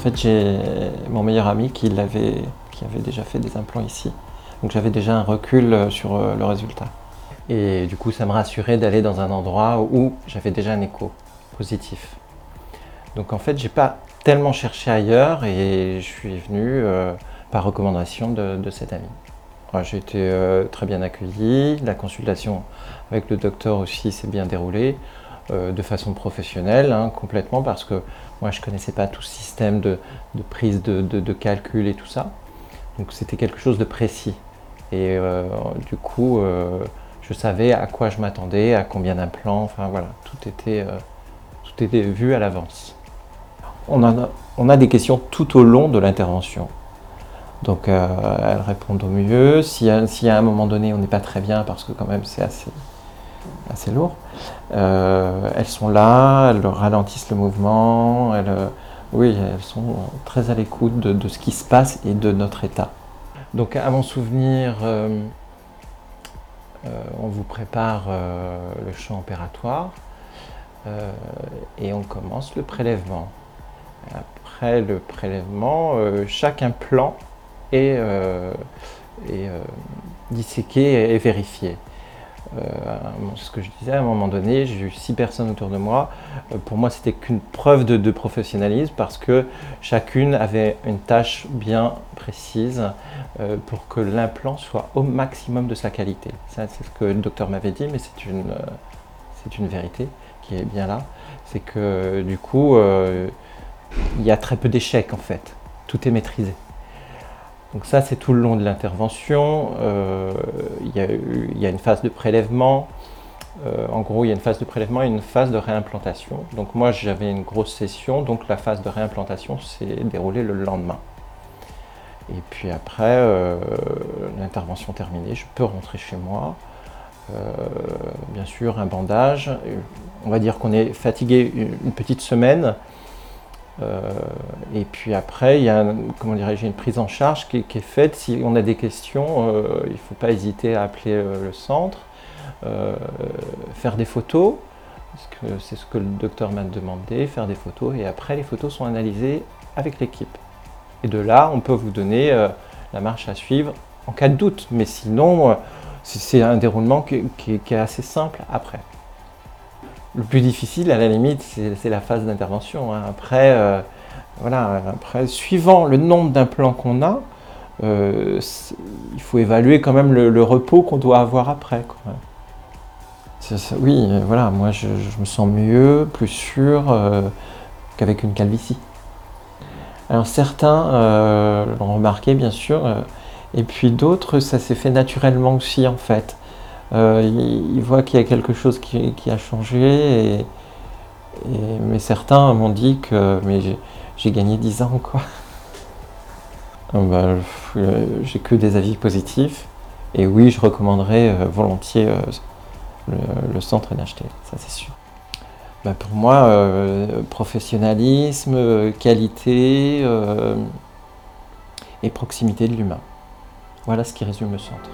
fait, j'ai mon meilleur ami qui, l'avait, qui avait déjà fait des implants ici. Donc j'avais déjà un recul euh, sur euh, le résultat. Et du coup, ça me rassurait d'aller dans un endroit où j'avais déjà un écho positif. Donc en fait, j'ai pas tellement cherché ailleurs et je suis venu euh, par recommandation de cet ami. J'ai été très bien accueilli, la consultation avec le docteur aussi s'est bien déroulée. Euh, de façon professionnelle, hein, complètement, parce que moi je ne connaissais pas tout système de, prise de, calcul et tout ça. Donc c'était quelque chose de précis. Et euh, du coup, euh, je savais à quoi je m'attendais, à combien d'implants, enfin voilà, tout était, tout était vu à l'avance. On, on, a des questions tout au long de l'intervention. Donc elles répondent au mieux. Si, si à un moment donné on n'est pas très bien, parce que quand même c'est assez assez lourd. Euh, elles sont là, elles ralentissent le mouvement, elles, euh, oui, elles sont très à l'écoute de, ce qui se passe et de notre état. Donc à mon souvenir, euh, on vous prépare le champ opératoire et on commence le prélèvement. Après le prélèvement, chaque implant est, est disséqué et vérifié. Euh, ce que je disais, à un moment donné, j'ai eu six personnes autour de moi. Euh, pour moi, c'était qu'une preuve de, professionnalisme parce que chacune avait une tâche bien précise euh, pour que l'implant soit au maximum de sa qualité. C'est ce que le docteur m'avait dit, mais c'est une vérité qui est bien là. C'est que du coup, il y a très peu d'échecs en fait. Tout est maîtrisé. Donc ça, c'est tout le long de l'intervention. Euh, il y, a une phase de prélèvement. Euh, en gros, il y a une phase de prélèvement et une phase de réimplantation. Donc moi, j'avais une grosse session, donc la phase de réimplantation s'est déroulée le lendemain. Et puis après, euh, l'intervention terminée, je peux rentrer chez moi. bien sûr, un bandage. On va dire qu'on est fatigué une petite semaine. Euh, et puis après, il y a comment une prise en charge qui, est faite. Si on a des questions, euh, il ne faut pas hésiter à appeler euh, le centre, faire des photos, parce que c'est ce que le docteur m'a demandé, faire des photos, et après les photos sont analysées avec l'équipe. Et de là, on peut vous donner la marche à suivre en cas de doute, mais sinon, c'est un déroulement qui est assez simple après. Le plus difficile, à la limite, c'est la phase d'intervention. Hein. Après, euh, voilà, après, suivant le nombre d'implants qu'on a, euh, il faut évaluer quand même le, repos qu'on doit avoir après. oui, voilà, moi je, me sens mieux, plus sûr euh, qu'avec une calvitie. Alors certains l'ont remarqué bien sûr, et puis d'autres ça s'est fait naturellement aussi en fait. Euh, il, voit qu'il y a quelque chose qui, a changé, mais certains m'ont dit que j'ai gagné 10 ans. quoi. Ah bah, j'ai que des avis positifs, et oui, je recommanderais euh, volontiers euh, le, centre NHT, ça c'est sûr. Bah, pour moi, professionnalisme, qualité et proximité de l'humain. Voilà ce qui résume le centre.